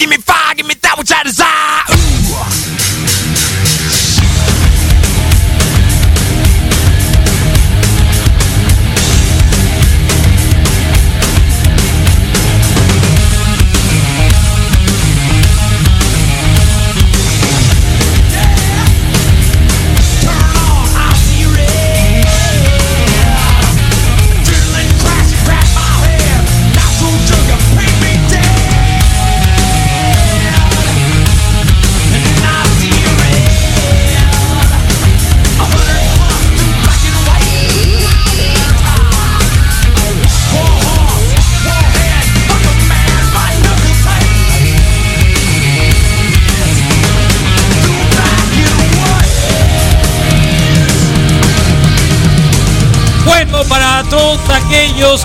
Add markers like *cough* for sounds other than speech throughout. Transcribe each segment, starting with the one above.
give me fire, give me that which I desire.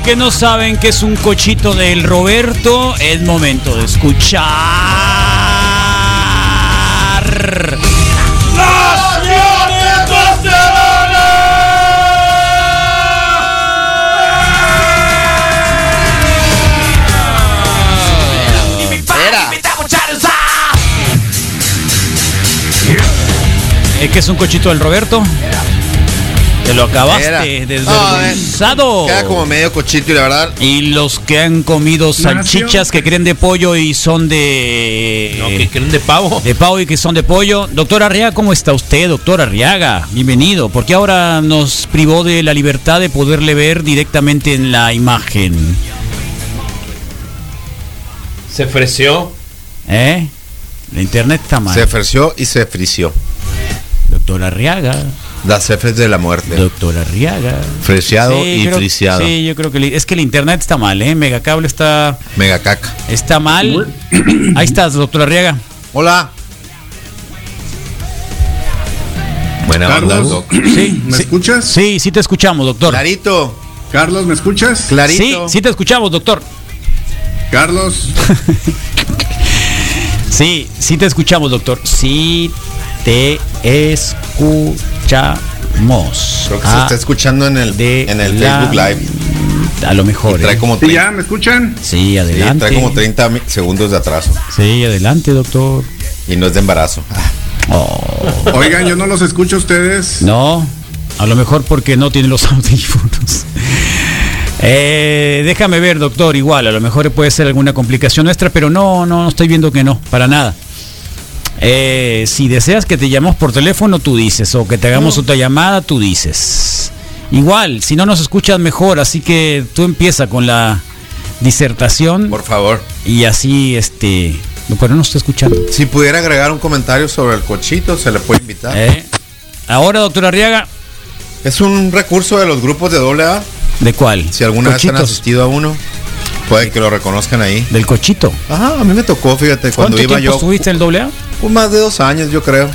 Que no saben que es un cochito del Roberto, es momento de escuchar. ¿Es que es un cochito del Roberto? Te lo acabaste Era. desvergonzado. Queda como medio cochito y la verdad. Y los que han comido salchichas que creen de pollo y son de. No, que creen de pavo. De pavo y que son de pollo. Doctor Arriaga, ¿cómo está usted, doctor Arriaga? Bienvenido. Porque ahora nos privó de la libertad de poderle ver directamente en la imagen. Se ofreció. ¿Eh? La internet está mal. Se ofreció y se frició. Doctor Arriaga. Las Fs de la muerte. Doctor Arriaga. Freciado y creo- friciado. Sí, yo creo que le- es que el internet está mal, ¿eh? Megacable está, Mega caca. está mal. *clears throat* Ahí estás, doctor Arriaga. Hola. Buena onda, Carlos, Doc. Sí, ¿me sí. escuchas? Sí, sí te escuchamos, doctor. Clarito. Carlos, ¿me escuchas? Sí, Clarito. sí te escuchamos, doctor. Carlos, *laughs* Sí, sí te escuchamos, doctor. Sí te escuchamos. Creo que se está escuchando en el, de en el la- Facebook Live. A lo mejor. Y trae ¿eh? como, ¿sí 30, ya me escuchan? Sí, sí, adelante. trae como 30 mi- segundos de atraso. Sí, adelante, doctor. Y no es de embarazo. Oh, Oigan, yo no los escucho a ustedes. no, a lo mejor porque no tiene los *laughs* audífonos. Eh, déjame ver, doctor, igual, a lo mejor puede ser alguna complicación nuestra, pero no, no, no estoy viendo que no, para nada. Eh, si deseas que te llamemos por teléfono, tú dices, o que te hagamos otra llamada, tú dices. Igual, si no nos escuchas mejor, así que tú empieza con la disertación Por favor. y así, este, pero no estoy escuchando. Si pudiera agregar un comentario sobre el cochito, se le puede invitar. Eh, Ahora, doctor Arriaga, Es un recurso de los grupos de AA. ¿de cuál? Si alguna vez han asistido a uno, puede que lo reconozcan ahí. Del cochito. Ajá, a mí me tocó, fíjate, cuando ¿Cuánto iba tiempo yo. estuviste en el doble A? Pues más de dos años, yo creo.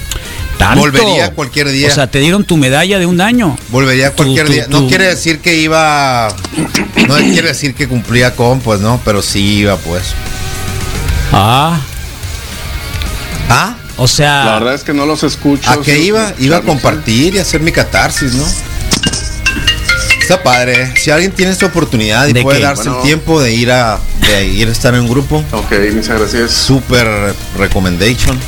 ¿Tanto? Volvería cualquier día. O sea, te dieron tu medalla de un año. Volvería cualquier tú- día. tú- No quiere decir que iba. No quiere decir que cumplía con, pues no, pero sí iba, pues. Ah, ¿Ah? o sea, La verdad es que no los escucho. ¿A qué iba? Iba a compartir y hacer mi catarsis, ¿no? Está padre. Si alguien tiene esta oportunidad y ¿De puede qué? darse Bueno. el tiempo de ir a de ir a estar en un grupo, Ok, muchas gracias. super recommendation.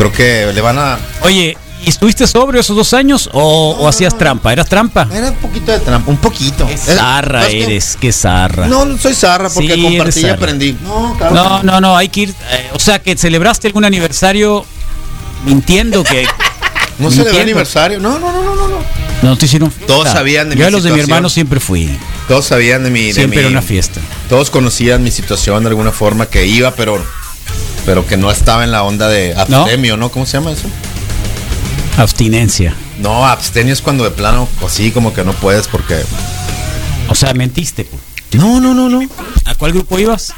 Creo que le van a. oye, ¿y estuviste sobrio esos dos años o, o hacías trampa? ¿Eras trampa? Era un poquito de trampa, un poquito. Qué zarra es que- eres, qué zarra. No, no soy zarra porque Sí, compartí eres y aprendí. No, claro. No, no, no, hay que ir. eh, o sea, que celebraste algún aniversario mintiendo que. *laughs* No mintiendo. aniversario. No, no, no, no, no, no. Te hicieron Todos fiesta. sabían de Yo mi a los de mi hermano siempre fui. Todos sabían de mi. de Siempre mi- era una fiesta. Todos conocían mi situación de alguna forma que iba, pero pero que no estaba en la onda de abstemio, ¿no? ¿Cómo se llama eso? Abstinencia. No, abstemio es cuando de plano, así como que no puedes porque. O sea, mentiste. pues. No, no, no, no. ¿A cuál grupo ibas?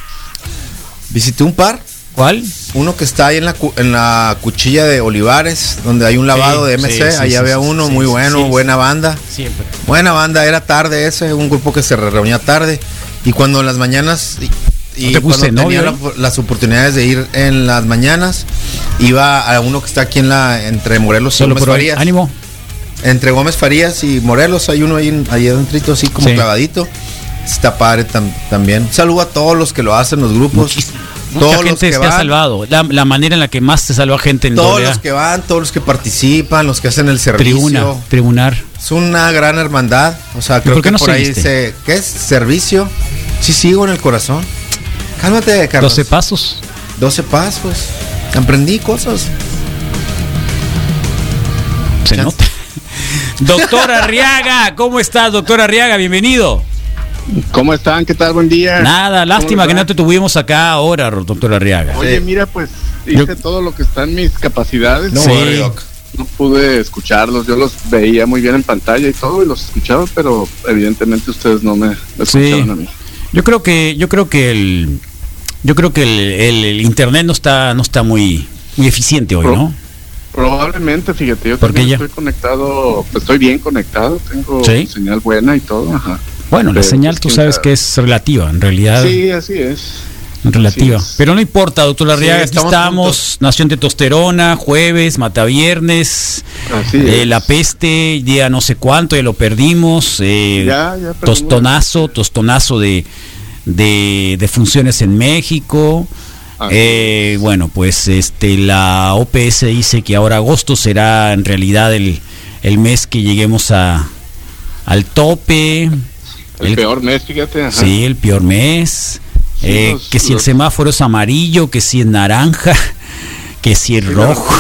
Visité un par, ¿Cuál? uno que está ahí en la, cu- en la cuchilla de Olivares, donde hay un lavado Sí, de MC. sí, sí, ahí había uno muy bueno, buena banda. Siempre. Buena banda, era tarde ese, un grupo que se re- reunía tarde. Y cuando en las mañanas. Y, ¿No te cuando tenía la- las oportunidades de ir en las mañanas, iba a uno que está aquí en la. entre Morelos y Gómez. Farías. Ánimo. Entre Gómez Farías y Morelos hay uno ahí, en- ahí adentrito, así como Sí. clavadito. Está padre tam- también. Saludo a todos los que lo hacen, los grupos. Mucha Todos los gente que se ha van. salvado. La, la manera en la que más se salva gente en Todos los que van, todos los que participan, los que hacen el servicio. Tribuna, tribunar. Es una gran hermandad. O sea, creo por que no por ahí dice, ¿qué es? Servicio. Sí sigo en el corazón. Cálmate, Carlos. 12 pasos. 12 pasos. Aprendí cosas. Se Ya. nota. *laughs* Doctor Arriaga, ¿cómo estás, doctor Arriaga? Bienvenido. ¿Cómo están? ¿Qué tal? Buen día. Nada, lástima que no te tuvimos acá ahora, doctor Arriaga. Oye, Sí. mira, pues hice todo lo que está en mis capacidades. No, Sí. No pude escucharlos. Yo los veía muy bien en pantalla y todo y los escuchaba, pero evidentemente ustedes no me, me Sí. escucharon a mí. Yo creo que, yo creo que el, yo creo que el, el- el internet no está, no está muy, muy eficiente hoy, ¿no? Probablemente, fíjate, yo ¿Por qué también estoy conectado, pues estoy bien conectado, tengo Sí. señal buena y todo, ajá. Bueno, la Pero, señal pues, tú sabes sabe. que es relativa, en realidad. Sí, así es. Relativa. así es. Pero no importa, doctor Arriaga, Sí, aquí estamos juntos. Nación de Tosterona, jueves, Mataviernes, Así eh. La Peste, día no sé cuánto, ya lo perdimos, eh, Ya, ya perdimos. tostonazo, tostonazo de, de, de funciones en México. Así Eh, bueno, pues este la OPS dice que ahora agosto será en realidad el, el mes que lleguemos a al tope. El, el- peor mes, fíjate. Ajá. Sí, el peor mes. Sí, Eh, los- que si el semáforo es amarillo, que si es naranja, *laughs* que si es Sí, rojo.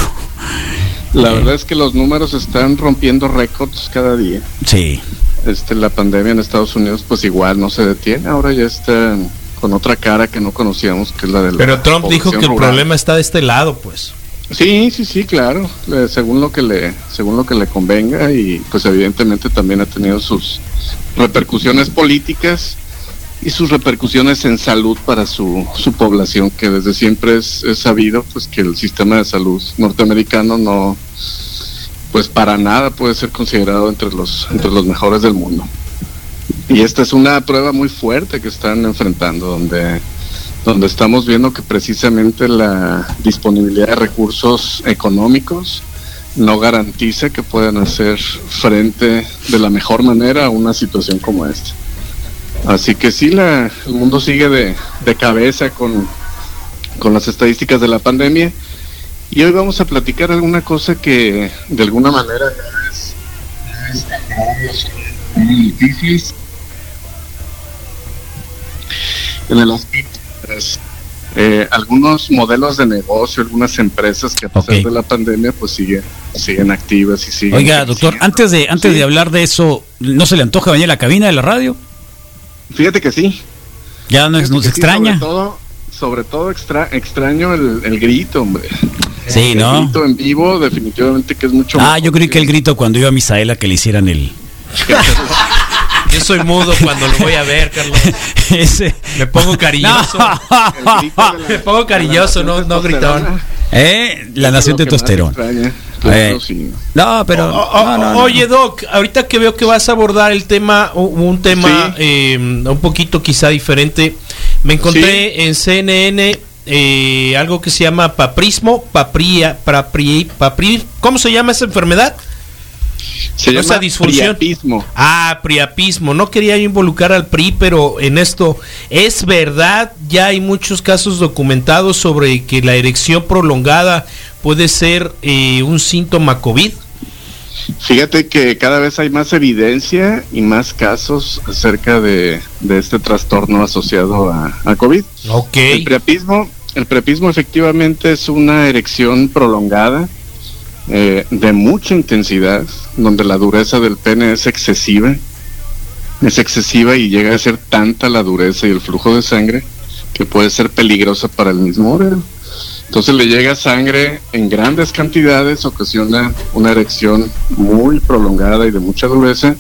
La *laughs* Eh. verdad es que los números están rompiendo récords cada día. Sí, Este, la pandemia en Estados Unidos, pues igual no se detiene. Ahora ya está con otra cara que no conocíamos, que es la de la Pero Trump dijo que el problema está de este lado, pues. Sí, sí, sí, claro. Le- según lo que le, según lo que le convenga y, pues evidentemente también ha tenido sus repercusiones políticas y sus repercusiones en salud para su, su población, que desde siempre es, es sabido, pues que el sistema de salud norteamericano no, pues para nada puede ser considerado entre los, entre los mejores del mundo. Y esta es una prueba muy fuerte que están enfrentando, donde, donde estamos viendo que precisamente la disponibilidad de recursos económicos no garantiza que puedan hacer frente de la mejor manera a una situación como esta. Así que sí, la, el mundo sigue de, de cabeza con, con las estadísticas de la pandemia. Y hoy vamos a platicar alguna cosa que de alguna manera es, es en el aspecto pues, eh, algunos modelos de negocio, algunas empresas que a pesar de la pandemia pues siguen siguen activas y siguen Oiga, doctor, antes de antes Sí. de hablar de eso, ¿no se le antoja venir a la cabina de la radio? Fíjate que sí. ¿Ya nos, Fíjate nos que sí, extraña? sobre todo, sobre todo extra, extraño el, el grito, hombre. Sí, El ¿no? grito en vivo definitivamente que es mucho Ah, yo creí que el grito cuando iba a Misaela que le hicieran el... *laughs* Yo soy mudo cuando lo voy a ver, Carlos. *laughs* Ese... Me pongo cariñoso. *laughs* El de Me pongo cariñoso, de no- no gritón. ¿Eh? La nación extraña. Claro, Eh, sí. No, pero... O- o- no, no, no. Oye, Doc, ahorita que veo que vas a abordar el tema, un tema Sí. eh, un poquito quizá diferente, me encontré en CNN eh, algo que se llama paprismo, papria, papri, papri, ¿cómo se llama esa enfermedad? Se Esa disfunción. priapismo. Ah, priapismo. No quería yo involucrar al PRI, pero en esto es verdad. Ya hay muchos casos documentados sobre que la erección prolongada puede ser eh, un síntoma COVID. Fíjate que cada vez hay más evidencia y más casos acerca de, de este trastorno asociado a, a COVID. Ok. El priapismo, el priapismo efectivamente es una erección prolongada eh, de mucha intensidad, donde la dureza del pene es excesiva, es excesiva y llega a ser tanta la dureza y el flujo de sangre que puede ser peligrosa para el mismo órgano. Entonces le llega sangre en grandes cantidades, ocasiona una erección muy prolongada y de mucha dureza,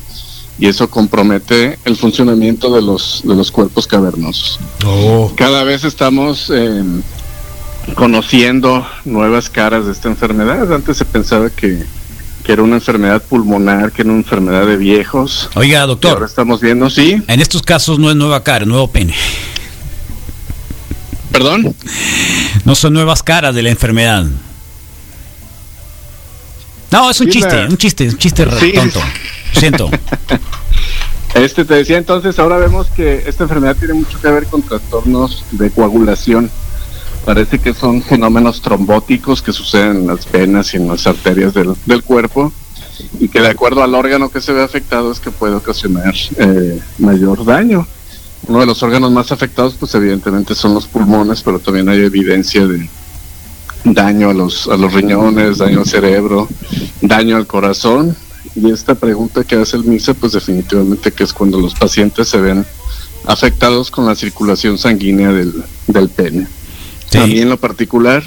y eso compromete el funcionamiento de los, de los cuerpos cavernosos. Oh. Cada vez estamos eh, conociendo nuevas caras de esta enfermedad. Antes se pensaba que, que era una enfermedad pulmonar, que era una enfermedad de viejos. Oiga, Y ahora doctor, estamos viendo, sí, en estos casos no es nueva cara, nuevo pene. perdón. No son nuevas caras de la enfermedad. No, es un Sí, chiste, la- un chiste, un chiste Sí. tonto. Lo siento. Este te decía entonces, ahora vemos que esta enfermedad tiene mucho que ver con trastornos de coagulación. Parece que son fenómenos trombóticos que suceden en las venas y en las arterias del, del cuerpo y que de acuerdo al órgano que se ve afectado es que puede ocasionar eh, mayor daño. Uno de los órganos más afectados pues evidentemente son los pulmones, pero también hay evidencia de daño a los, a los riñones, daño al cerebro, daño al corazón. Y esta pregunta que hace el MISA pues definitivamente que es cuando los pacientes se ven afectados con la circulación sanguínea del, del pene. A mí en lo particular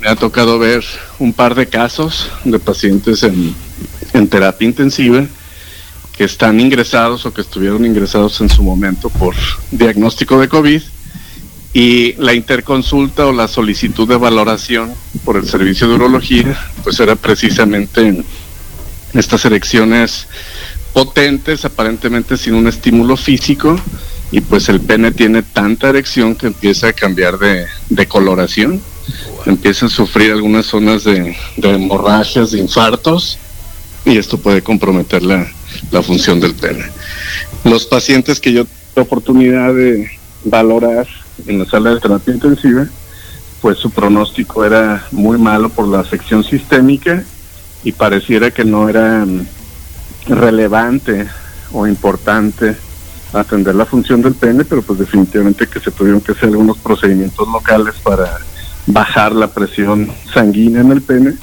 me ha tocado ver un par de casos de pacientes en, en terapia intensiva que están ingresados o que estuvieron ingresados en su momento por diagnóstico de COVID y la interconsulta o la solicitud de valoración por el servicio de urología pues era precisamente en estas erecciones potentes aparentemente sin un estímulo físico y pues el pene tiene tanta erección que empieza a cambiar de, de coloración. Empieza a sufrir algunas zonas de, de hemorragias, de infartos y esto puede comprometer la, la función del pene. Los pacientes que yo tuve oportunidad de valorar en la sala de terapia intensiva, pues su pronóstico era muy malo por la afección sistémica y pareciera que no era mm, relevante o importante atender la función del pene, pero pues definitivamente que se tuvieron que hacer algunos procedimientos locales para bajar la presión sanguínea en el pene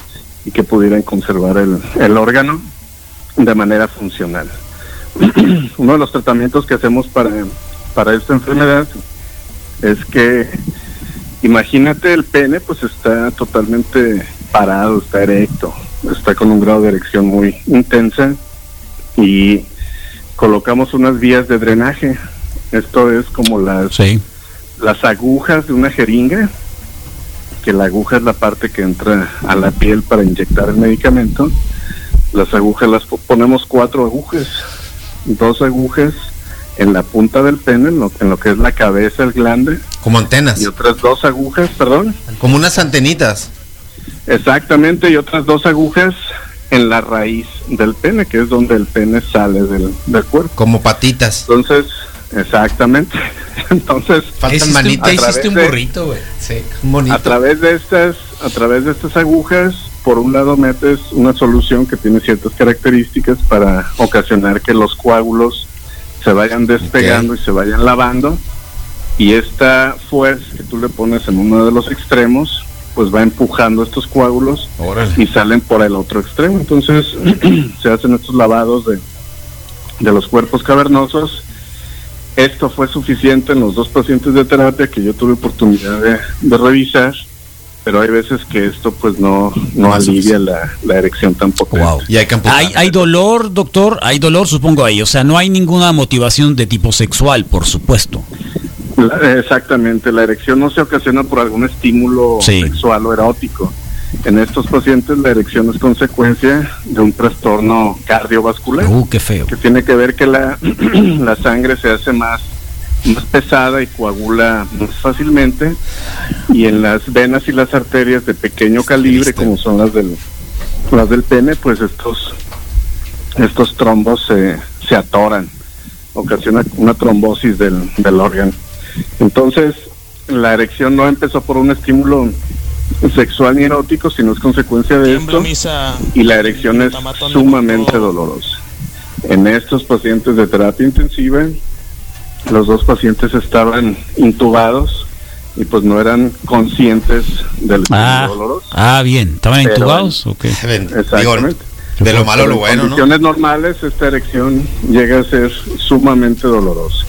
y que pudieran conservar el órgano de manera funcional. *clears throat* Uno de los tratamientos que hacemos para, para esta enfermedad es que imagínate el pene pues está totalmente parado, está erecto, está con un grado de erección muy intensa y colocamos unas vías de drenaje. Esto es como las, Sí. las agujas de una jeringa, que la aguja es la parte que entra a la piel para inyectar el medicamento. Las agujas las po- ponemos cuatro agujas, dos agujas en la punta del pene, en lo, en lo que es la cabeza, el glande, Como antenas. y otras dos agujas, perdón, Como unas antenitas. exactamente, y otras dos agujas en la raíz del pene, que es donde el pene sale del, del cuerpo. Como patitas. Entonces, exactamente. *laughs* Entonces, Faltan manitas. hiciste un burrito, güey. Sí. a través de estas, a través de estas agujas, por un lado metes una solución que tiene ciertas características para ocasionar que los coágulos se vayan despegando y se vayan lavando. Y esta fuerza que tú le pones en uno de los extremos, pues va empujando estos coágulos Órale. y salen por el otro extremo. Entonces *clears throat* se hacen estos lavados de, de los cuerpos cavernosos. Esto fue suficiente en los dos pacientes de terapia que yo tuve oportunidad de, de revisar, pero hay veces que esto pues no, no alivia la, la erección tampoco. Wow. Y hay. ¿Hay, hay dolor, doctor? Hay dolor, supongo ahí. O sea, no hay ninguna motivación de tipo sexual, por supuesto. La- Exactamente, la erección no se ocasiona por algún estímulo Sí. sexual o erótico. En estos pacientes la erección es consecuencia de un trastorno cardiovascular. Uh, qué feo. que tiene que ver que la, *clears throat* la sangre se hace más, más pesada y coagula más fácilmente. Y en las venas y las arterias de pequeño calibre como son las del las del pene pues estos estos trombos se, se atoran ocasiona una trombosis del, del órgano. Entonces la erección no empezó por un estímulo sexual ni erótico sino es consecuencia de esto y la erección es sumamente dolorosa. En estos pacientes de terapia intensiva, los dos pacientes estaban intubados y pues no eran conscientes del Ah, doloroso. ah, bien. ¿Estaban Pero- intubados? Ok. Ven, digo, Exactamente. de lo malo a lo en bueno, ¿no? condiciones normales esta erección llega a ser sumamente dolorosa.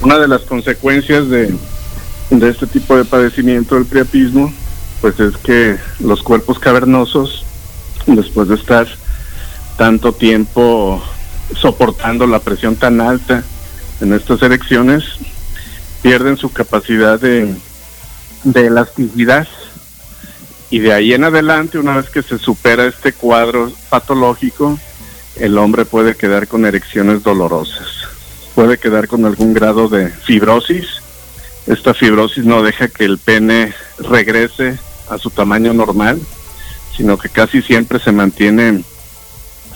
Una de las consecuencias de, de este tipo de padecimiento del priapismo, pues es que los cuerpos cavernosos, después de estar tanto tiempo soportando la presión tan alta en estas erecciones, pierden su capacidad de, de elasticidad y de ahí en adelante, una vez que se supera este cuadro patológico, el hombre puede quedar con erecciones dolorosas. Puede quedar con algún grado de fibrosis. Esta fibrosis no deja que el pene regrese a su tamaño normal, sino que casi siempre se mantiene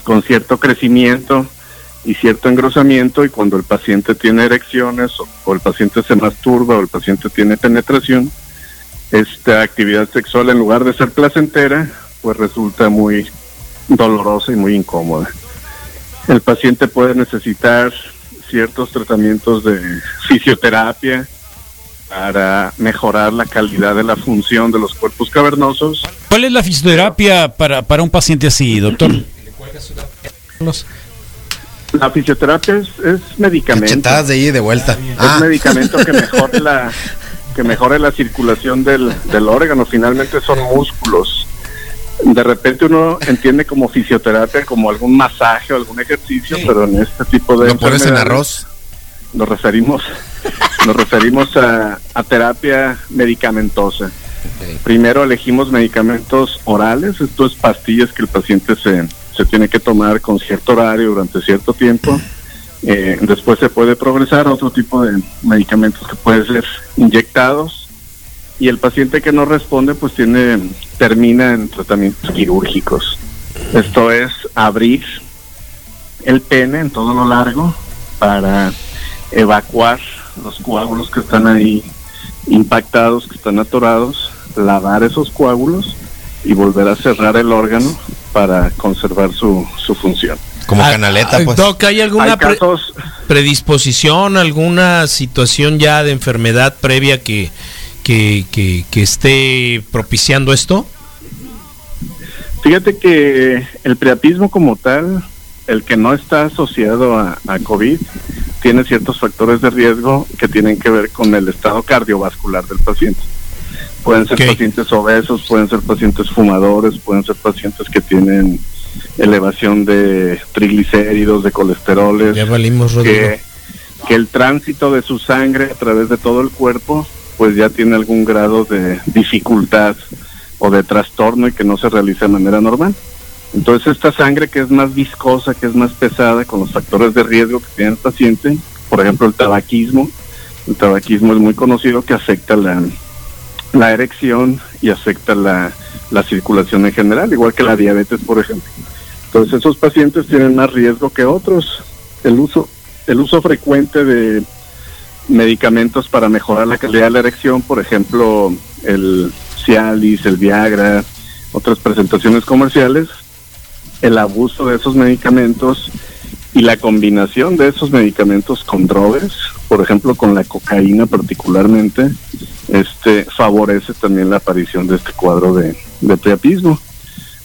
con cierto crecimiento y cierto engrosamiento y cuando el paciente tiene erecciones o, o el paciente se masturba o el paciente tiene penetración, esta actividad sexual en lugar de ser placentera, pues resulta muy dolorosa y muy incómoda. El paciente puede necesitar ciertos tratamientos de fisioterapia para mejorar la calidad de la función de los cuerpos cavernosos. ¿Cuál es la fisioterapia para, para un paciente así, doctor? *clears throat* La fisioterapia es, es medicamento. Cachetadas de ahí de vuelta. Es medicamento que *laughs* mejore la que mejore la circulación del, del órgano. Finalmente son músculos. De repente uno entiende como fisioterapia como algún masaje o algún ejercicio, pero en este tipo de ¿Lo pones en arroz? nos referimos *laughs* nos referimos a, a terapia medicamentosa. Primero elegimos medicamentos orales, esto es pastillas que el paciente se, se tiene que tomar con cierto horario durante cierto tiempo. Eh, después se puede progresar a otro tipo de medicamentos que pueden ser inyectados y el paciente que no responde pues tiene termina en tratamientos quirúrgicos. Esto es abrir el pene en todo lo largo para evacuar los coágulos que están ahí impactados, que están atorados, lavar esos coágulos y volver a cerrar el órgano para conservar su, su función. Como Ah, canaleta, pues. Doc, ¿hay alguna Hay pre- casos, predisposición, alguna situación ya de enfermedad previa que, que, que, que esté propiciando esto? fíjate que el priapismo como tal, el que no está asociado a, a COVID, tiene ciertos factores de riesgo que tienen que ver con el estado cardiovascular del paciente. Pueden ser pacientes obesos, pueden ser pacientes fumadores, pueden ser pacientes que tienen elevación de triglicéridos, de colesteroles, Ya valimos, que, que el tránsito de su sangre a través de todo el cuerpo pues ya tiene algún grado de dificultad o de trastorno y que no se realiza de manera normal. Entonces esta sangre que es más viscosa, que es más pesada, con los factores de riesgo que tiene el paciente, por ejemplo el tabaquismo, el tabaquismo es muy conocido que afecta la, la erección y afecta la, la circulación en general, igual que la diabetes, por ejemplo. Entonces esos pacientes tienen más riesgo que otros. El uso, el uso frecuente de medicamentos para mejorar la calidad de la erección, por ejemplo, el Cialis, el Viagra, otras presentaciones comerciales, el abuso de esos medicamentos y la combinación de esos medicamentos con drogas, por ejemplo con la cocaína particularmente, este favorece también la aparición de este cuadro de, de priapismo.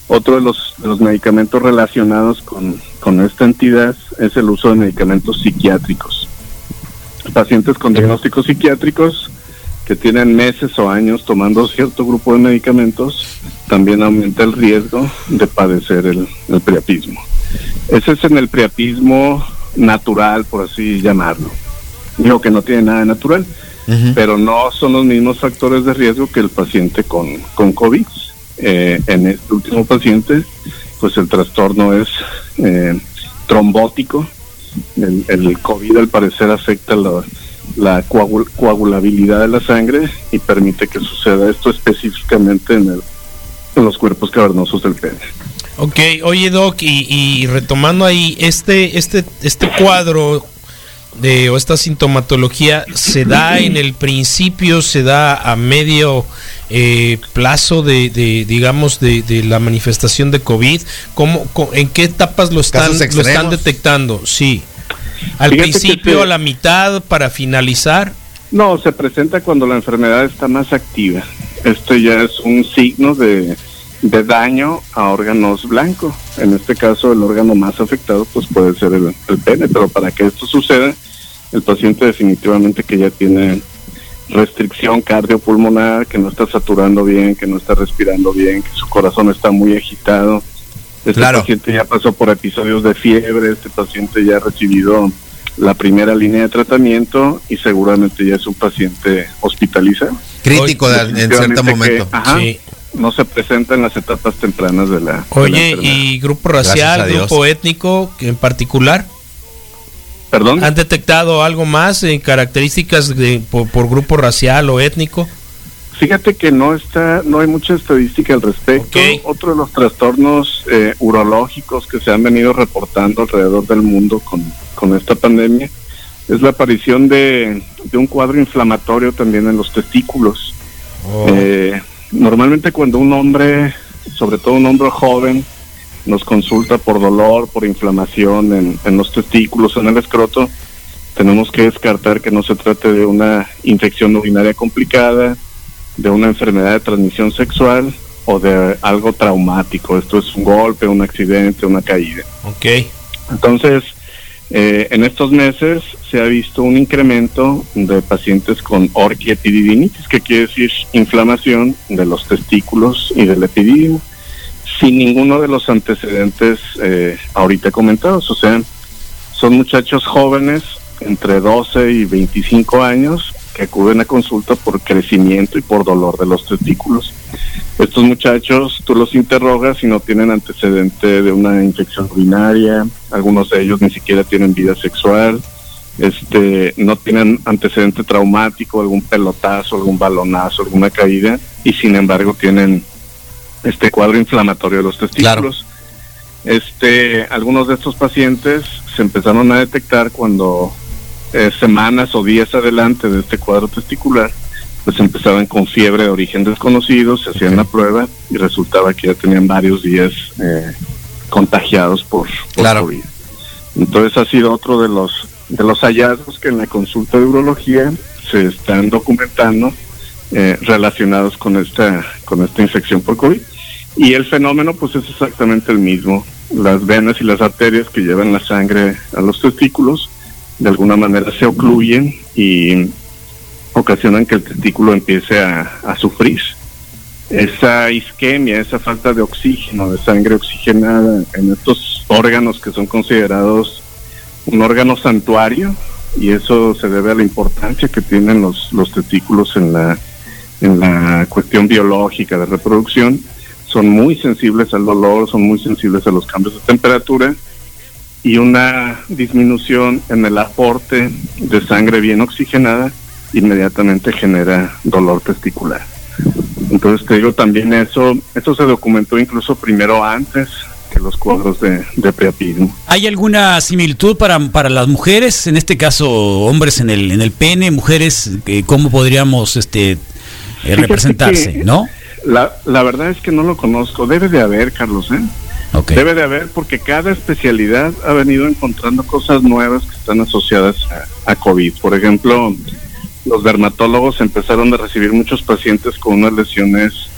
Otro de los, de los medicamentos relacionados con, con esta entidad es el uso de medicamentos psiquiátricos. Pacientes con diagnósticos psiquiátricos que tienen meses o años tomando cierto grupo de medicamentos, también aumenta el riesgo de padecer el, el priapismo. Ese es en el priapismo natural, por así llamarlo. Digo que no tiene nada de natural, Pero no son los mismos factores de riesgo que el paciente con, con COVID. Eh, en este último paciente, pues el trastorno es eh, trombótico. El, el COVID al parecer afecta la, la coagul- coagulabilidad de la sangre y permite que suceda esto específicamente en, el- en los cuerpos cavernosos del pene. Ok, oye Doc, y, y retomando ahí, este, este, este cuadro de, o esta sintomatología se da en el principio, se da a medio eh, plazo de, de, digamos, de, de la manifestación de COVID. ¿Cómo, ¿En qué etapas lo están, lo están detectando? Sí. Al Fíjate principio, te- a la mitad, para finalizar. No, se presenta cuando la enfermedad está más activa. Esto ya es un signo de, de daño a órganos blancos. En este caso, el órgano más afectado pues puede ser el, el pene, pero para que esto suceda, el paciente definitivamente que ya tiene restricción cardiopulmonar, que no está saturando bien, que no está respirando bien, que su corazón está muy agitado. Este Claro. paciente ya pasó por episodios de fiebre, este paciente ya ha recibido la primera línea de tratamiento y seguramente ya es un paciente hospitalizado. Crítico de- en cierto momento. que, ajá, Sí. No se presenta en las etapas tempranas de la, de la Oye. ¿y grupo racial, grupo étnico en particular? Perdón. ¿Han detectado algo más en características de, por, por grupo racial o étnico? Fíjate que no está, no hay mucha estadística al respecto. Otro de los trastornos eh, urológicos que se han venido reportando alrededor del mundo con, con esta pandemia es la aparición de, de un cuadro inflamatorio también en los testículos. Oh. Eh, normalmente cuando un hombre, sobre todo un hombre joven, nos consulta por dolor, por inflamación en, en los testículos, en el escroto, tenemos que descartar que no se trate de una infección urinaria complicada, de una enfermedad de transmisión sexual o de algo traumático. Esto es un golpe, un accidente, una caída. Ok. Entonces, eh, en estos meses se ha visto un incremento de pacientes con orquiepididinitis, que quiere decir inflamación de los testículos y del epididimo, sin ninguno de los antecedentes eh, ahorita comentados. O sea, son muchachos jóvenes entre 12 y 25 años que acuden a consulta por crecimiento y por dolor de los testículos. Estos muchachos, tú los interrogas y no tienen antecedente de una infección urinaria, algunos de ellos ni siquiera tienen vida sexual, este, no tienen antecedente traumático, algún pelotazo, algún balonazo, alguna caída, y sin embargo tienen este cuadro inflamatorio de los testículos. Este, algunos de estos pacientes se empezaron a detectar cuando eh, semanas o días adelante de este cuadro testicular, pues empezaban con fiebre de origen desconocido, se hacían la prueba y resultaba que ya tenían varios días eh, contagiados por, por COVID. Entonces ha sido otro de los de los hallazgos que en la consulta de urología se están documentando eh, relacionados con esta con esta infección por COVID y el fenómeno pues es exactamente el mismo las venas y las arterias que llevan la sangre a los testículos de alguna manera se ocluyen y ocasionan que el testículo empiece a, sufrir. Esa isquemia, esa falta de oxígeno, de sangre oxigenada en estos órganos que son considerados un órgano santuario, y eso se debe a la importancia que tienen los, los testículos en la, en la cuestión biológica de reproducción, son muy sensibles al dolor, son muy sensibles a los cambios de temperatura y una disminución en el aporte de sangre bien oxigenada inmediatamente genera dolor testicular. Entonces te digo también eso, eso se documentó incluso primero antes que los cuadros de, de priapismo. ¿Hay alguna similitud para, para las mujeres, en este caso hombres en el, en el pene, mujeres, eh, cómo podríamos este eh, representarse, no? La, la verdad es que no lo conozco, debe de haber, Carlos, ¿eh? Debe de haber porque cada especialidad ha venido encontrando cosas nuevas que están asociadas a, COVID. Por ejemplo, los dermatólogos empezaron a recibir muchos pacientes con unas lesiones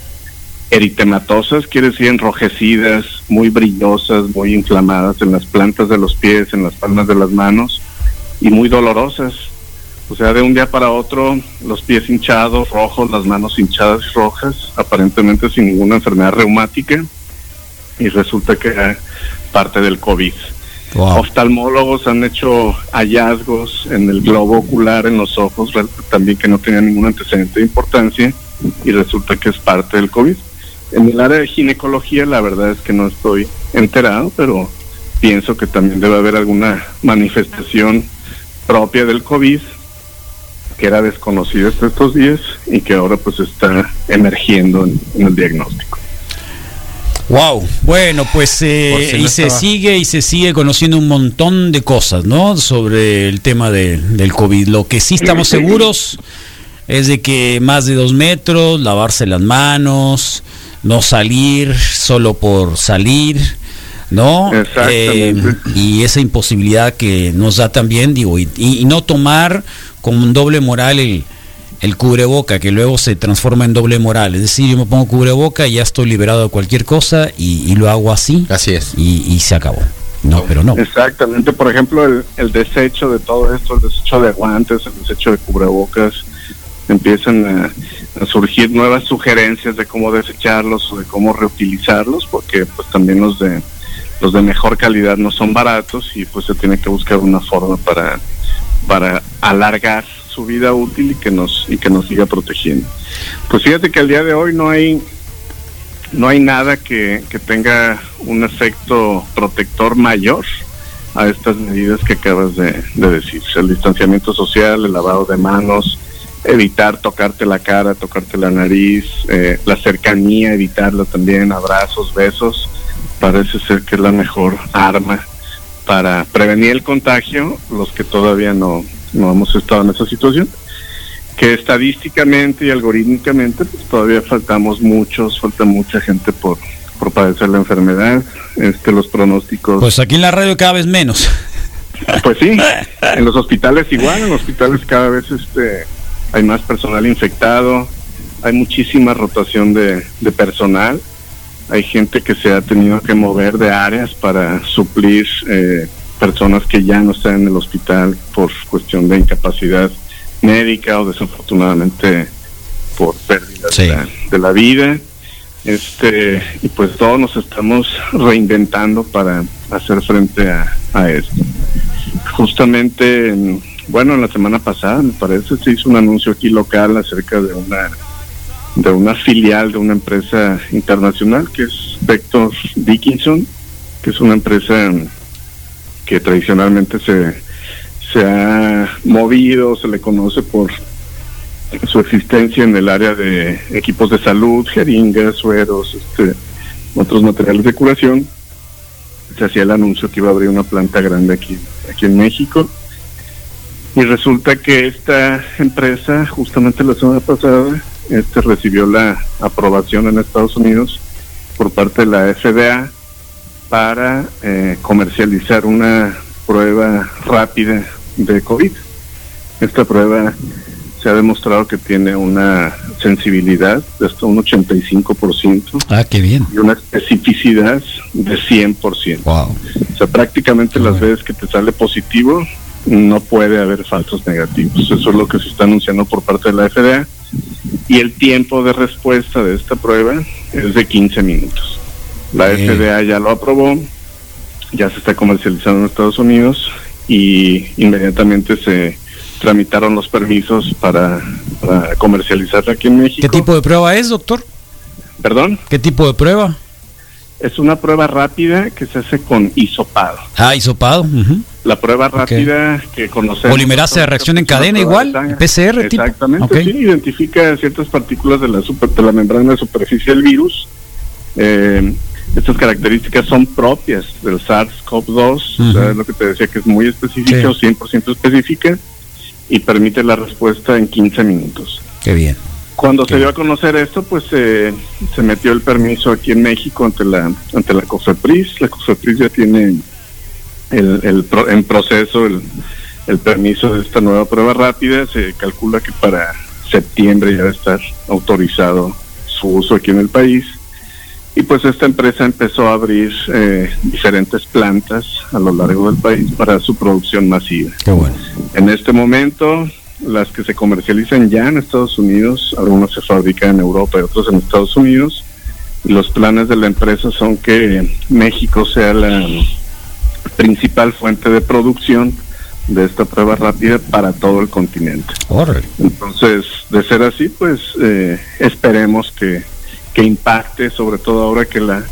eritematosas, quiere decir enrojecidas, muy brillosas, muy inflamadas en las plantas de los pies, en las palmas de las manos y muy dolorosas. O sea, de un día para otro, los pies hinchados, rojos, las manos hinchadas y rojas, aparentemente sin ninguna enfermedad reumática y resulta que era parte del COVID. Oftalmólogos han hecho hallazgos en el globo ocular, en los ojos, también que no tenían ningún antecedente de importancia y resulta que es parte del COVID. En el área de ginecología la verdad es que no estoy enterado, pero pienso que también debe haber alguna manifestación propia del COVID que era desconocida hasta estos días y que ahora pues está emergiendo en el diagnóstico. Wow, bueno, pues eh, y se sigue y se sigue conociendo un montón de cosas, ¿no? Sobre el tema de, del COVID. Lo que sí estamos seguros es de que más de dos metros, lavarse las manos, no salir solo por salir, ¿no? Eh, y esa imposibilidad que nos da también, digo, y, y no tomar como un doble moral el el cubreboca que luego se transforma en doble moral. Es decir, yo me pongo cubreboca y ya estoy liberado de cualquier cosa y, lo hago así. Así es. Y, se acabó. No, pero no. Exactamente. Por ejemplo, el, desecho de todo esto, el desecho de guantes, el desecho de cubrebocas, empiezan a, surgir nuevas sugerencias de cómo desecharlos o de cómo reutilizarlos, porque pues también los de los de mejor calidad no son baratos y pues se tiene que buscar una forma para para alargar su vida útil y que nos y que nos siga protegiendo. Pues fíjate que al día de hoy no hay no hay nada que, que tenga un efecto protector mayor a estas medidas que acabas de, decir. El distanciamiento social, el lavado de manos, evitar tocarte la cara, tocarte la nariz, eh, la cercanía, evitarla también, abrazos, besos, parece ser que es la mejor arma para prevenir el contagio, los que todavía no, no hemos estado en esa situación. que estadísticamente y algorítmicamente pues todavía faltamos muchos, falta mucha gente por, por padecer la enfermedad, este los pronósticos. Pues aquí en la radio cada vez menos. Pues sí, en los hospitales igual, en los hospitales cada vez este hay más personal infectado, hay muchísima rotación de, de personal, hay gente que se ha tenido que mover de áreas para suplir eh, personas que ya no están en el hospital por cuestión de incapacidad médica o desafortunadamente por pérdida Sí. de, la, de la vida. Este, y pues todos nos estamos reinventando para hacer frente a, a esto. Justamente, en- bueno, la semana pasada, me parece, se hizo un anuncio aquí local acerca de una de una filial de una empresa internacional que es Vector Dickinson, que es una empresa que tradicionalmente se, se ha movido, se le conoce por su existencia en el área de equipos de salud, jeringas, sueros, este, otros materiales de curación. Se hacía el anuncio que iba a abrir una planta grande aquí, aquí en México. Y resulta que esta empresa, justamente la semana pasada, este recibió la aprobación en Estados Unidos por parte de la FDA para eh, comercializar una prueba rápida de COVID. Esta prueba se ha demostrado que tiene una sensibilidad de hasta un 85% Ah, qué bien. y una especificidad de 100%. Wow. O sea, prácticamente las veces que te sale positivo, no puede haber falsos negativos. Eso es lo que se está anunciando por parte de la FDA. Y el tiempo de respuesta de esta prueba es de 15 minutos. La Bien. FDA ya lo aprobó, ya se está comercializando en Estados Unidos y inmediatamente se tramitaron los permisos para, para comercializarla aquí en México. ¿Qué tipo de prueba es, doctor? Perdón, ¿Qué tipo de prueba? es una prueba rápida que se hace con hisopado. Ah, hisopado. ujú. La prueba rápida que conocemos. Polimerasa de reacción en cadena igual. PCR tipo. Exactamente, Ok. sí, identifica ciertas partículas de la, super- de la membrana de superficie del virus. Eh, estas características son propias del SARS-CoV-2, o sea, Ujú. es lo que te decía que es muy específica Sí. o 100% específica y permite la respuesta en 15 minutos. Qué bien. Cuando se dio a conocer esto, pues eh, se metió el permiso aquí en México ante la ante la COFEPRIS. La COFEPRIS ya tiene el, el pro- en proceso el, el permiso de esta nueva prueba rápida. Se calcula que para septiembre ya va a estar autorizado su uso aquí en el país. Y pues esta empresa empezó a abrir eh, diferentes plantas a lo largo del país para su producción masiva. Qué bueno. En este momento, las que se comercializan ya en Estados Unidos, algunas se fabrican en Europa y otras en Estados Unidos. Los planes de la empresa son que México sea la principal fuente de producción de esta prueba rápida para todo el continente. Entonces, de ser así, pues eh, esperemos que, que impacte, sobre todo ahora que la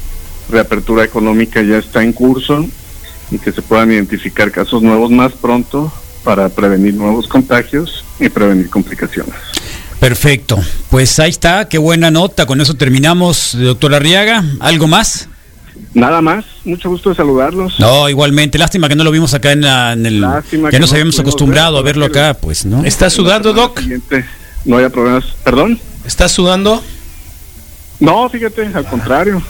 reapertura económica ya está en curso y que se puedan identificar casos nuevos más pronto para prevenir nuevos contagios y prevenir complicaciones. Perfecto. Pues ahí está, qué buena nota. Con eso terminamos, doctor Arriaga. ¿Algo más? Nada más, mucho gusto de saludarlos. No, igualmente. Lástima que no lo vimos acá en, la- en el. Lástima que que nos no habíamos acostumbrado ver, a verlo acá, pues, ¿no? ¿Está sudando, Doc? No haya problemas. ¿Perdón? ¿Está sudando? No, fíjate, al contrario,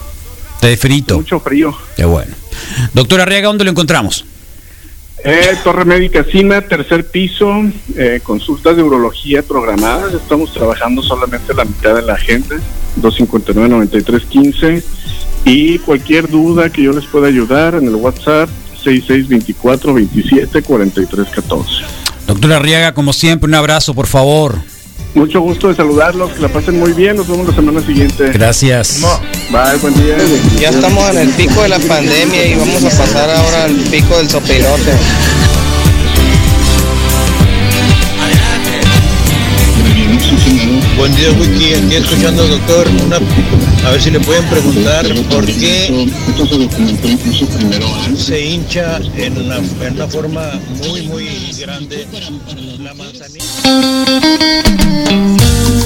De frito. mucho frío. Qué bueno. Doctor Arriaga, ¿dónde lo encontramos? Eh, Torre Médica Cima, tercer piso, eh, consultas de urología programadas. Estamos trabajando solamente la mitad de la agenda, 259-9315. Y cualquier duda que yo les pueda ayudar en el WhatsApp, 6624-274314. Doctor Arriaga, como siempre, un abrazo, por favor. Mucho gusto de saludarlos, que la pasen muy bien. Nos vemos la semana siguiente. Gracias. Bye, buen día. Ya estamos en el pico de la pandemia y vamos a pasar ahora al pico del sopilote. Buen día, Wiki. Aquí escuchando al doctor. Una, a ver si le pueden preguntar por qué se hincha en una, en una forma muy, muy grande la manzanilla.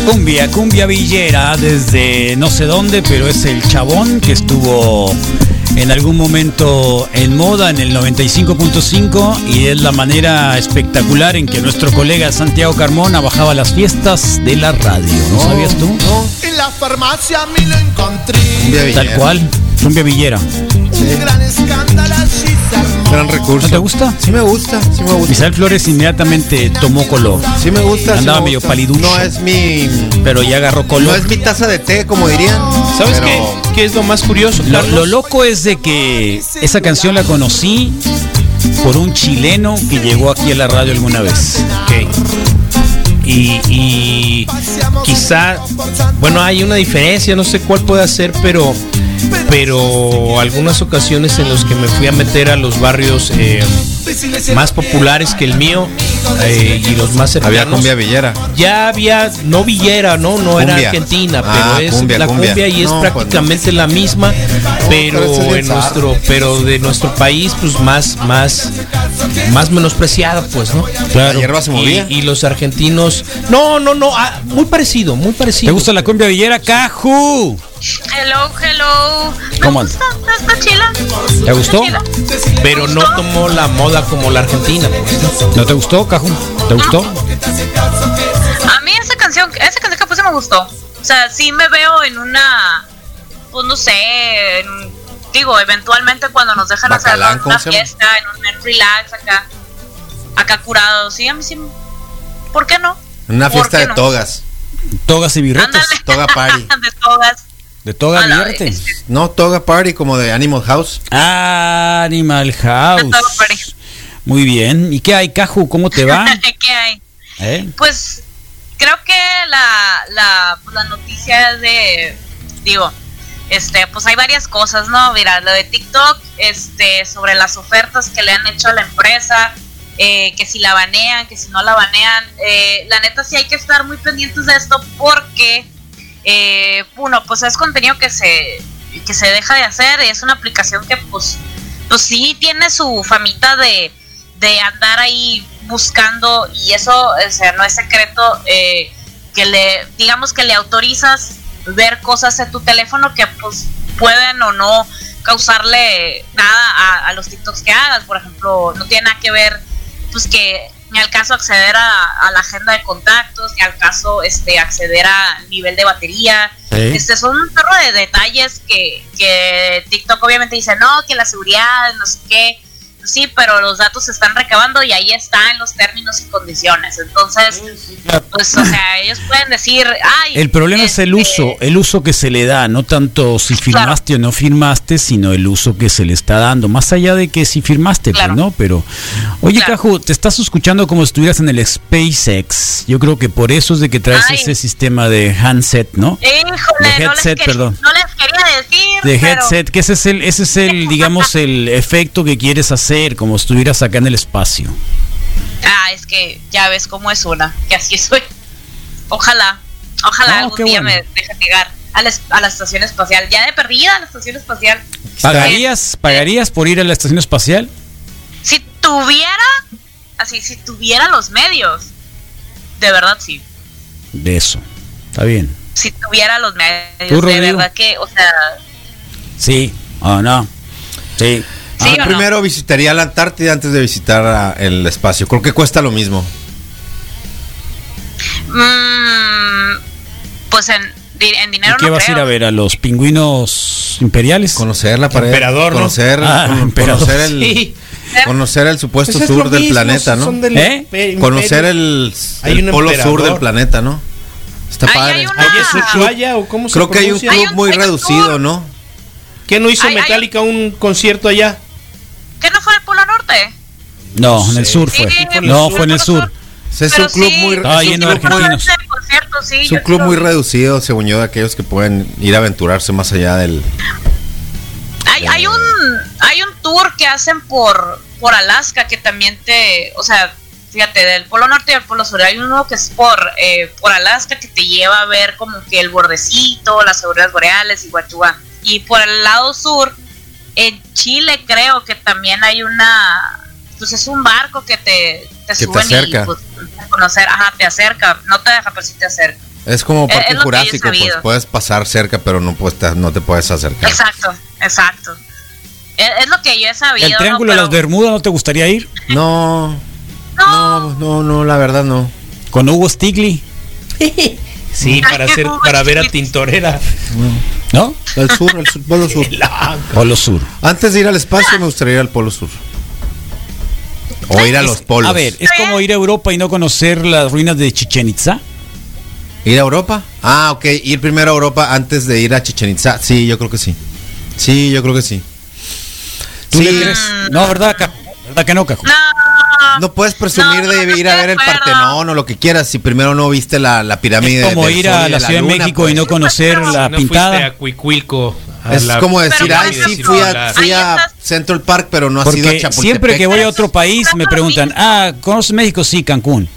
Cumbia, cumbia villera desde no sé dónde, pero es el chabón que estuvo en algún momento en moda en el 95.5 y es la manera espectacular en que nuestro colega Santiago Carmona bajaba las fiestas de la radio. ¿No sabías tú? En la farmacia me lo encontré. Tal cual. Cumbia Villera. Un gran escándalo. Gran recurso. ¿No te gusta? Sí me gusta, sí me gusta. Misael Flores inmediatamente tomó color, Sí me gusta. sí Andaba me medio paliducho. No es mi pero ya agarró no color. es mi taza de té, como dirían. ¿Sabes pero- qué, qué es lo más curioso, Lo, lo loco es de que esa canción la conocí por un chileno que llegó aquí a la radio alguna vez. Ok. Y, y quizá, bueno, hay una diferencia, no sé cuál puede ser, pero, pero algunas ocasiones en los que me fui a meter a los barrios eh, más populares que el mío eh, y los más cercanos. Había cumbia villera. Ya había, no Villera, no, no era. Argentina, Ah, pero es cumbia, la cumbia. cumbia, y es No, pues prácticamente la misma, pero en nuestro, pero de nuestro país, pues más, más, más menospreciada, pues, ¿no? La hierba se movía. Y, y los argentinos, no, no, no, ah, muy parecido, muy parecido. ¿Te gusta la cumbia villera, Caju? Hello, hello. ¿Cómo gusta, está chila. ¿Te gustó? Pero no tomó la moda como la Argentina. ¿No te gustó, Caju? ¿Te gustó? A mí esa canción, esa canción que puse me gustó. O sea, sí me veo en una, pues no sé, en- digo, eventualmente cuando nos dejan hacer una fiesta, en un en relax acá, acá curado, sí, a mí sí, ¿por qué no? Una ¿Por fiesta de no? togas. Togas y birretes. Ándale. toga party. *laughs* de togas. De toga A la birrete. vez. No, toga party como de Animal House. Animal *laughs* House. Toga party. Muy bien. ¿Y qué hay, Caju? ¿Cómo te va? *laughs* ¿Qué hay? ¿Eh? Pues creo que la, la, pues, la noticia es de, digo, este, pues hay varias cosas, ¿no? Mira, lo de TikTok, este, sobre las ofertas que le han hecho a la empresa, eh, que si la banean, que si no la banean, eh, la neta sí hay que estar muy pendientes de esto porque, eh, uno, pues es contenido que se, que se deja de hacer, es una aplicación que pues, pues sí tiene su famita de, de andar ahí buscando y eso o sea, no es secreto eh, que le digamos que le autorizas ver cosas en tu teléfono que pues pueden o no causarle nada a, a los TikToks que hagas. Por ejemplo no tiene nada que ver pues que ni al caso acceder a, a la agenda de contactos ni al caso este acceder al nivel de batería Sí. este son un perro de detalles que, que TikTok obviamente dice no que la seguridad no sé qué sí, pero los datos se están recabando y ahí está en los términos y condiciones. Entonces, pues, o sea, ellos pueden decir, ay. El problema es el este, uso, el uso que se le da, no tanto si firmaste o no firmaste, sino el uso que se le está dando, más allá de que si firmaste, Claro. pues no, pero oye Claro. Caju, te estás escuchando como si estuvieras en el SpaceX. Yo creo que por eso es de que traes Ay. ese sistema de handset, ¿no? Híjole, De no, les headset, quería, perdón. no les quería decir. De pero- headset, que ese es el, ese es el, digamos, *laughs* el efecto que quieres hacer, como si estuvieras acá en el espacio. Ah, es que ya ves cómo es una, que así soy. Ojalá, ojalá No, algún día bueno. me dejen llegar a la, a la estación espacial. Ya de perdida a la estación espacial. ¿Pagarías, pagarías por ir a la estación espacial? Si tuviera, así, si tuviera los medios, de verdad sí. De eso. Está bien. Si tuviera los medios, ¿Tú, de verdad que, o sea, Sí o no. Sí. sí no. Ah, primero visitaría la Antártida antes de visitar ah, el espacio. Creo que cuesta lo mismo. Mm, pues en, en ¿Y dinero qué no vas a ir a ver? ¿A los pingüinos imperiales? Conocer la pared. Emperador, ¿no? conocer, Ah, cono- emperador. conocer el *laughs* Sí. conocer el supuesto Pues es sur del mismo, planeta, ¿no? del ¿Eh? Conocer el, el polo sur emperador. del planeta, ¿no? Está Ahí padre. hay una- Oye, ¿es Ushuaia o cómo se Creo que hay un pronuncia? Club un- muy hay un reducido, tour. ¿no? ¿Qué no hizo Hay- hay- Metallica un concierto allá? ¿Qué no fue el Polo Norte? No, en el sur Sí, fue. sí, No, fue en el sur. Es Pero un club sí, muy Estaba es un lleno de club muy- argentinos. Ese concierto, sí, Es yo un club creo. muy reducido, según yo, de aquellos que pueden ir a aventurarse más allá del. Hay, hay un hay un tour que hacen por por Alaska que también te, o sea, fíjate, del Polo Norte y del Polo Sur hay uno que es por eh, por Alaska que te lleva a ver como que el bordecito, las auroras boreales y Guachua. Y por el lado sur en Chile creo que también hay una pues es un barco que te te te suben acerca. y pues, a conocer, ajá, te acerca, no te deja, pero sí te acerca. Es como Es- Parque es que Jurásico, pues puedes pasar cerca, pero no, puedes, te- no te puedes acercar. Exacto, exacto. Es, es lo que yo he sabido. ¿El Triángulo de ¿no? las Bermudas no te gustaría ir? No, No, no, no, la verdad no. Con Hugo Stigli, *laughs* Sí, para hacer, para ver a Tintorera. ¿no? El sur, el sur, Polo Sur. *laughs* Polo Sur. Antes de ir al espacio me gustaría ir al Polo Sur. O ir a los polos. A ver, es como ir a Europa y no conocer las ruinas de Chichen Itza. ¿Ir a Europa? Ah, ok. Ir primero a Europa antes de ir a Chichen Itza. Sí, yo creo que sí. Sí, yo creo que sí. ¿Tú Sí. le crees? No, ¿verdad, Cajo? ¿Verdad que no, Cajo? no. No puedes presumir No, de no ir a ver el. Partenón o lo que quieras si primero no viste la, la pirámide. Es como ir a la Ciudad de México pues. y no conocer la no pintada. a Cuicuilco. a Es la como decir, ay, sí, fui a, ahí fui a Central Park, pero no has ido a Chapultepec. siempre que voy a otro país me preguntan, ah, ¿conoces México? Sí, Cancún.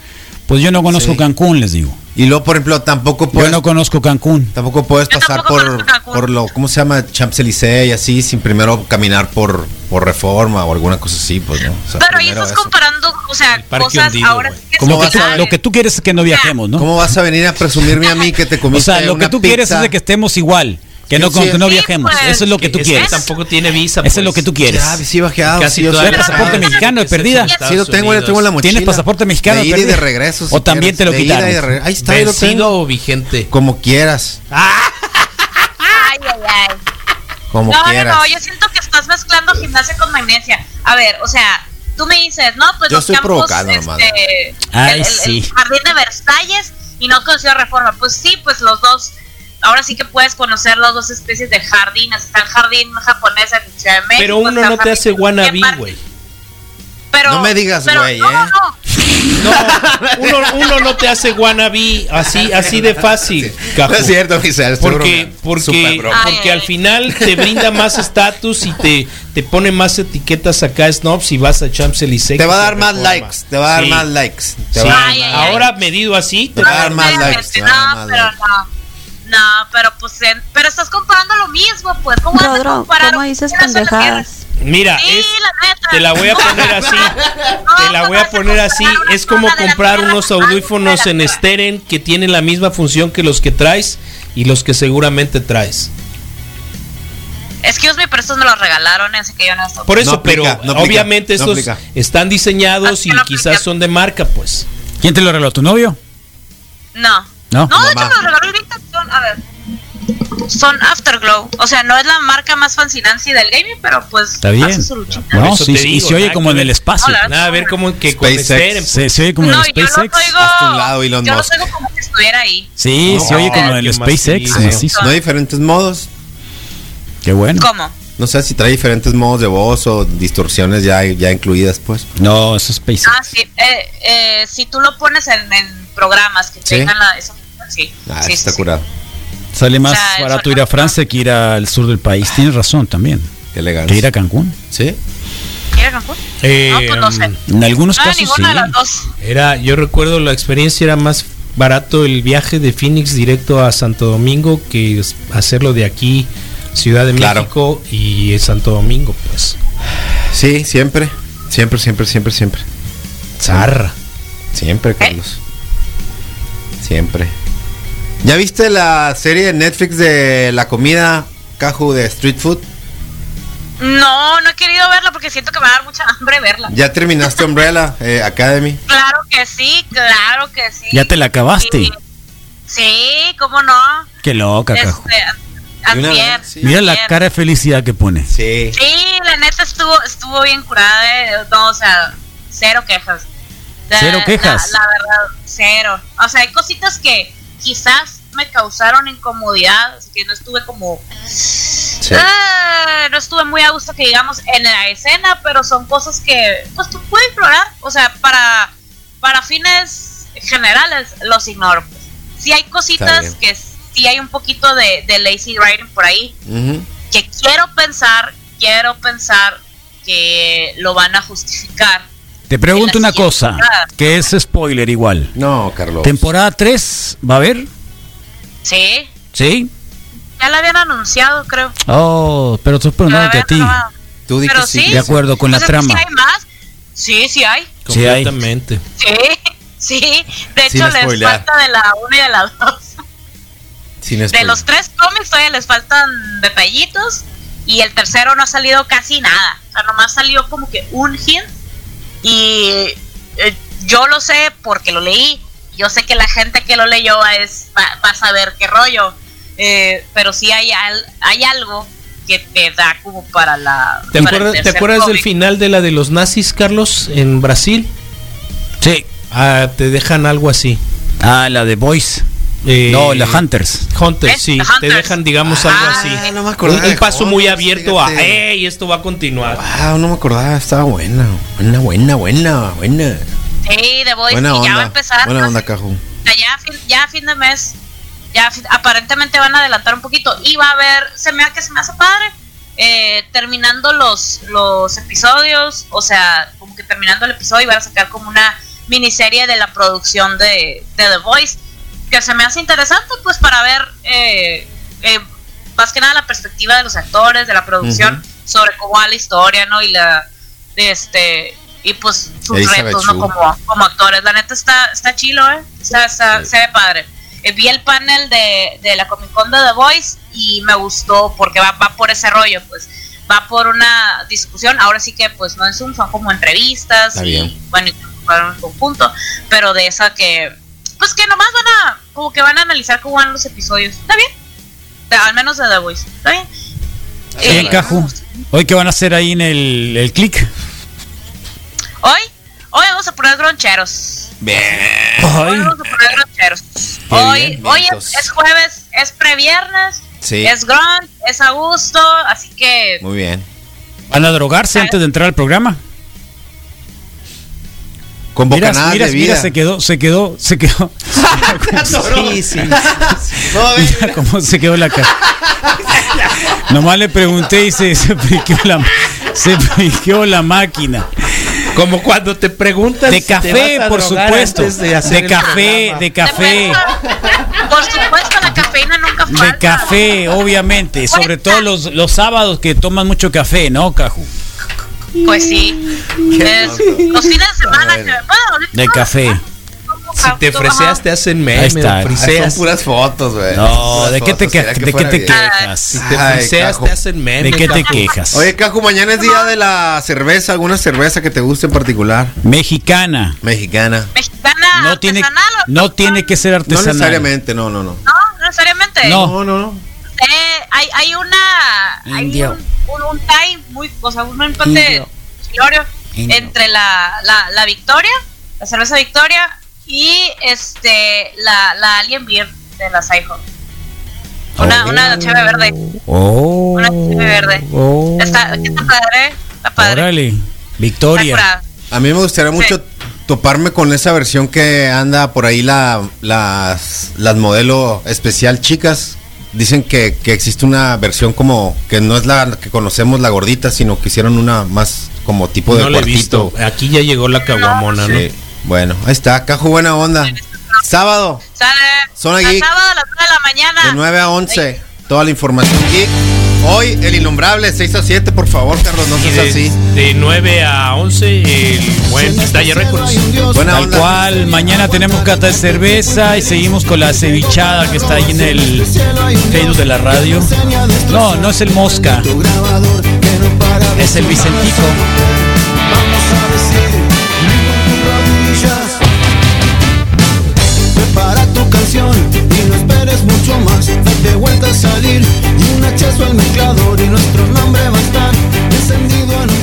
Pues yo no conozco Sí. Cancún, les digo. Y luego, por ejemplo, tampoco Yo puedes, no conozco Cancún. tampoco puedes Yo pasar tampoco por, por lo, ¿cómo se llama? Champs-Élysées y así, sin primero caminar por, por Reforma o alguna cosa así, pues, ¿no? O sea, Pero ahí primero estás eso. comparando, o sea, cosas hundido, ahora güey. sí que ¿Cómo vas a-. Lo que tú quieres es que no viajemos, ¿no? ¿Cómo vas a venir a presumirme a mí que te O comiste sea, lo que tú quieres es de que estemos igual, que no, Sí, sí. que no Sí, viajemos. pues, Eso es lo que tú quieres. tampoco tiene visa. Eso es pues. lo que tú quieres. Ya, sí, bajeado. Casi sí. ¿Tienes pasaporte mexicano de perdida? Sí, lo tengo, lo tengo en la mochila. ¿Tienes pasaporte mexicano De de ir y de regreso. ¿O también te lo. De de quitaron? re- Ahí está, ahí lo ¿Vencido tengo. o vigente? Como quieras. Ay, ay, ay. Como no, quieras. no, no, yo siento que estás mezclando gimnasia con magnesia. A ver, o sea, tú me dices, no, pues Yo los estoy campos, este, Ay, el, sí. el jardín de Versalles y no conoció Reforma. Pues sí, pues los dos, ahora sí que puedes conocer las dos especies de jardines. Está el jardín japonés en Ciudad de México. Pero uno no te hace wannabe, güey. Pero, No me digas, güey, no, ¿eh? no, no. No, uno, uno no te hace wannabe así, así de fácil, Cajú. No es cierto, estoy Porque, porque, porque al final te brinda más estatus y te, te pone más etiquetas acá snobs y vas a Champs-Élysées. Te va a dar más Reforma. likes. Te va a dar Sí. más likes. Te Sí. va a dar Ay, más ay, ay. Ahora medido así, te va a dar más likes, No, más pero likes. no. No, pero pues, en- pero estás comparando lo mismo, pues. ¿Cómo vas a Rodro, comparar ¿cómo dices pendejadas? Mira, Sí, es, la neta. te la voy a poner así. Te la voy a poner así. Es como comprar unos audífonos en Steren que tienen la misma función que los que traes y los que seguramente traes. Excuse me, pero estos me los regalaron, así que yo no estoy. Por eso, No aplica, pero no aplica, obviamente no estos aplica. están diseñados y No quizás aplica. son de marca, pues. ¿Quién te lo regaló? ¿Tu novio? No. ¿No? No, de hecho me los regaló a ver. Son Afterglow. O sea, no es la marca más fancy nancy del gaming, pero pues. Está bien. hace su luchita. No, sí, sí, y digo, se oye como en el espacio. Hola. Nada a ver como que SpaceX. Se, se oye como no, en el yo lo SpaceX. oigo. Un lado, Elon yo lo oigo como que estuviera ahí. Sí, No, se oye como en el SpaceX. macizo. No hay diferentes modos. Qué bueno. ¿Cómo? No sé si trae diferentes modos de voz o distorsiones ya, ya incluidas, pues. No, eso es SpaceX. Ah, sí. Eh, eh, si tú lo pones en, en programas que ¿Sí? tengan la. Eso, sí. Ah, sí, está sí, sí. curado. Sale más o sea, barato ir a Francia que ir al sur del país. Tienes razón también. Qué elegante. Que ir a Cancún. ¿Sí? ¿Quieres Cancún? Eh, no, pues no sé. En algunos casos sí. ninguna de las dos. Era, yo recuerdo la experiencia era más barato el viaje de Phoenix directo a Santo Domingo que hacerlo de aquí, Ciudad de Claro. México y Santo Domingo, pues. Sí, siempre. Siempre, siempre, siempre, siempre. Zarra. Siempre, Carlos. Siempre. ¿Ya viste la serie de Netflix de la comida, Caju, de Street Food? No, no he querido verla porque siento que me va a dar mucha hambre verla. ¿Ya terminaste Umbrella *laughs* eh, Academy? Claro que sí, claro que sí. Ya te la acabaste. Sí, sí, cómo no. Qué loca, Cajo. Este, sí. Mira la cara de felicidad que pone. Sí. Sí, la neta estuvo, estuvo bien curada, eh. no, o sea, cero quejas. ¿Cero quejas? La, la verdad, cero. O sea, hay cositas que quizás me causaron incomodidad, así que no estuve como... Ah, no estuve muy a gusto que digamos en la escena, pero son cosas que pues tú puedes explorar, o sea, para, para fines generales los ignoro. Pues. Sí hay cositas que sí hay un poquito de, de lazy writing por ahí, Ujú. que quiero pensar, quiero pensar que lo van a justificar. Te pregunto una cosa, temporada. que es spoiler igual. No, Carlos. Temporada 3, ¿va a haber? Sí, ¿Sí? ya la habían anunciado, creo. Oh, pero la preguntándote a ti. Tú di Pero que sí. sí. De acuerdo con la O sea, trama. ¿sí hay más? Sí, sí hay. Completamente. Sí, *laughs* sí. De Sin hecho, les falta de la 1 y de la 2. Sin De spoiler. los tres cómics todavía les faltan detallitos. Y el tercero no ha salido casi nada. O sea, nomás salió como que un hint. Y eh, yo lo sé porque lo leí. Yo sé que la gente que lo leyó es, va, va a saber qué rollo. Eh, pero sí hay, al- hay algo que te da como para la. ¿Te para acuerdas, ¿te acuerdas del final de la de los nazis, Carlos, en Brasil? Sí. Ah, te dejan algo así. Ah, la de Boys. Eh, No, la Hunters. Hunters, ¿Eh? sí. Te dejan, digamos, algo Ah, así. no me Un, acordaba un de paso muy abierto a. ¡Ey! Esto va a continuar. Wow, no me acordaba, estaba buena. Buena, buena, buena, buena. Sí, The Voice. Buena y ya va a empezar. Buena onda, Caju. Ya a fin, ya a fin de mes, ya aparentemente van a adelantar un poquito y va a haber, se me que se me hace padre, eh, terminando los, los episodios, o sea, como que terminando el episodio y van a sacar como una miniserie de la producción de, de The Voice, que se me hace interesante pues para ver eh, eh, más que nada la perspectiva de los actores, de la producción, sobre cómo va la historia, ¿no? Y la, este, y pues sus Elizabeth retos, ¿no? Como, como actores. La neta está, está chilo, ¿eh? Está, está- Sí. Se ve padre. Eh, vi el panel de, de la Comic Con de The Voice y me gustó porque va, va por ese rollo, pues. Va por una discusión, ahora sí que pues no en Zoom, son como entrevistas Está y bien. bueno, y en conjunto, pero de esa que, pues que nomás van a, como que van a analizar cómo van los episodios. ¿Está bien? De- al menos de The Voice. ¿Está bien? Bien, Eh, Caju. Hoy, ¿qué van a hacer ahí en el, el click? Hoy, hoy vamos a poner groncheros. Bien. Hoy vamos a poner groncheros. Qué Hoy, bien, hoy es, jueves, es previernes, Sí. es grunge, es a gusto, así que Muy bien. ¿Van a drogarse antes de entrar al programa? Con Mira, bocanadas mira, de mira, vida. se quedó, se quedó, se quedó. *laughs* Sí, sí. *laughs* Mira cómo se quedó la cara. Nomás le pregunté y se, se la, se friqueó la máquina. Como cuando te preguntas. De si te café, vas a por supuesto. De, café, programa. de café, Por supuesto, la cafeína nunca falta. de café, obviamente. Sobre todo los, los sábados que toman mucho café, ¿no, Caju? Pues sí. Es- los fines de semana que. Bueno, De café. Si te freseas, te hacen meme. Ahí está. Ay, son puras fotos, güey. No, ¿de qué te, quejas? Si te friseas, Cajo. te hacen meme. ¿De qué te Cajo. quejas? Oye, Caju, mañana es día de la cerveza. ¿Alguna cerveza que te guste en particular? Mexicana. Mexicana. Mexicana, No tiene, artesanal, ¿o no tiene que ser No artesanal. necesariamente, no, no, no. No, no necesariamente. No. No, no, no. Eh, hay, hay una. Hay un, un, un tie muy. O sea, un empate Indio. entre la, la, la Victoria, la cerveza Victoria y este la, la Alien Beer de la Saiho. Una, Oh. una cheve verde. Oh. Una cheve verde. Oh. Está, está padre. Está padre. Órale. Victoria. A mí me gustaría mucho toparme con esa versión que anda por ahí la, las, las modelo especial chicas. Dicen que, que existe una versión como que no es la que conocemos la gordita, sino que hicieron una más como tipo de No cuartito. visto. Aquí ya llegó la caguamona, ¿no? Sí. Bueno, ahí está, Cajo, buena onda. Sábado, Sale. Zona Geek. sábado a las 9 de la mañana. de 9 a 11, toda la información geek. Hoy, el innombrable, 6 a 7, por favor, Carlos, no seas de, así. de 9 a 11, el buen Detalle Records. Buena Tal onda. cual, mañana tenemos cata de cerveza y seguimos con la cevichada que está ahí en el Facebook de la radio. No, no es el Mosca, es el Vicentico. canción y no esperes mucho más, date vuelta a salir y un hachazo al mezclador y nuestro nombre va a estar encendido en un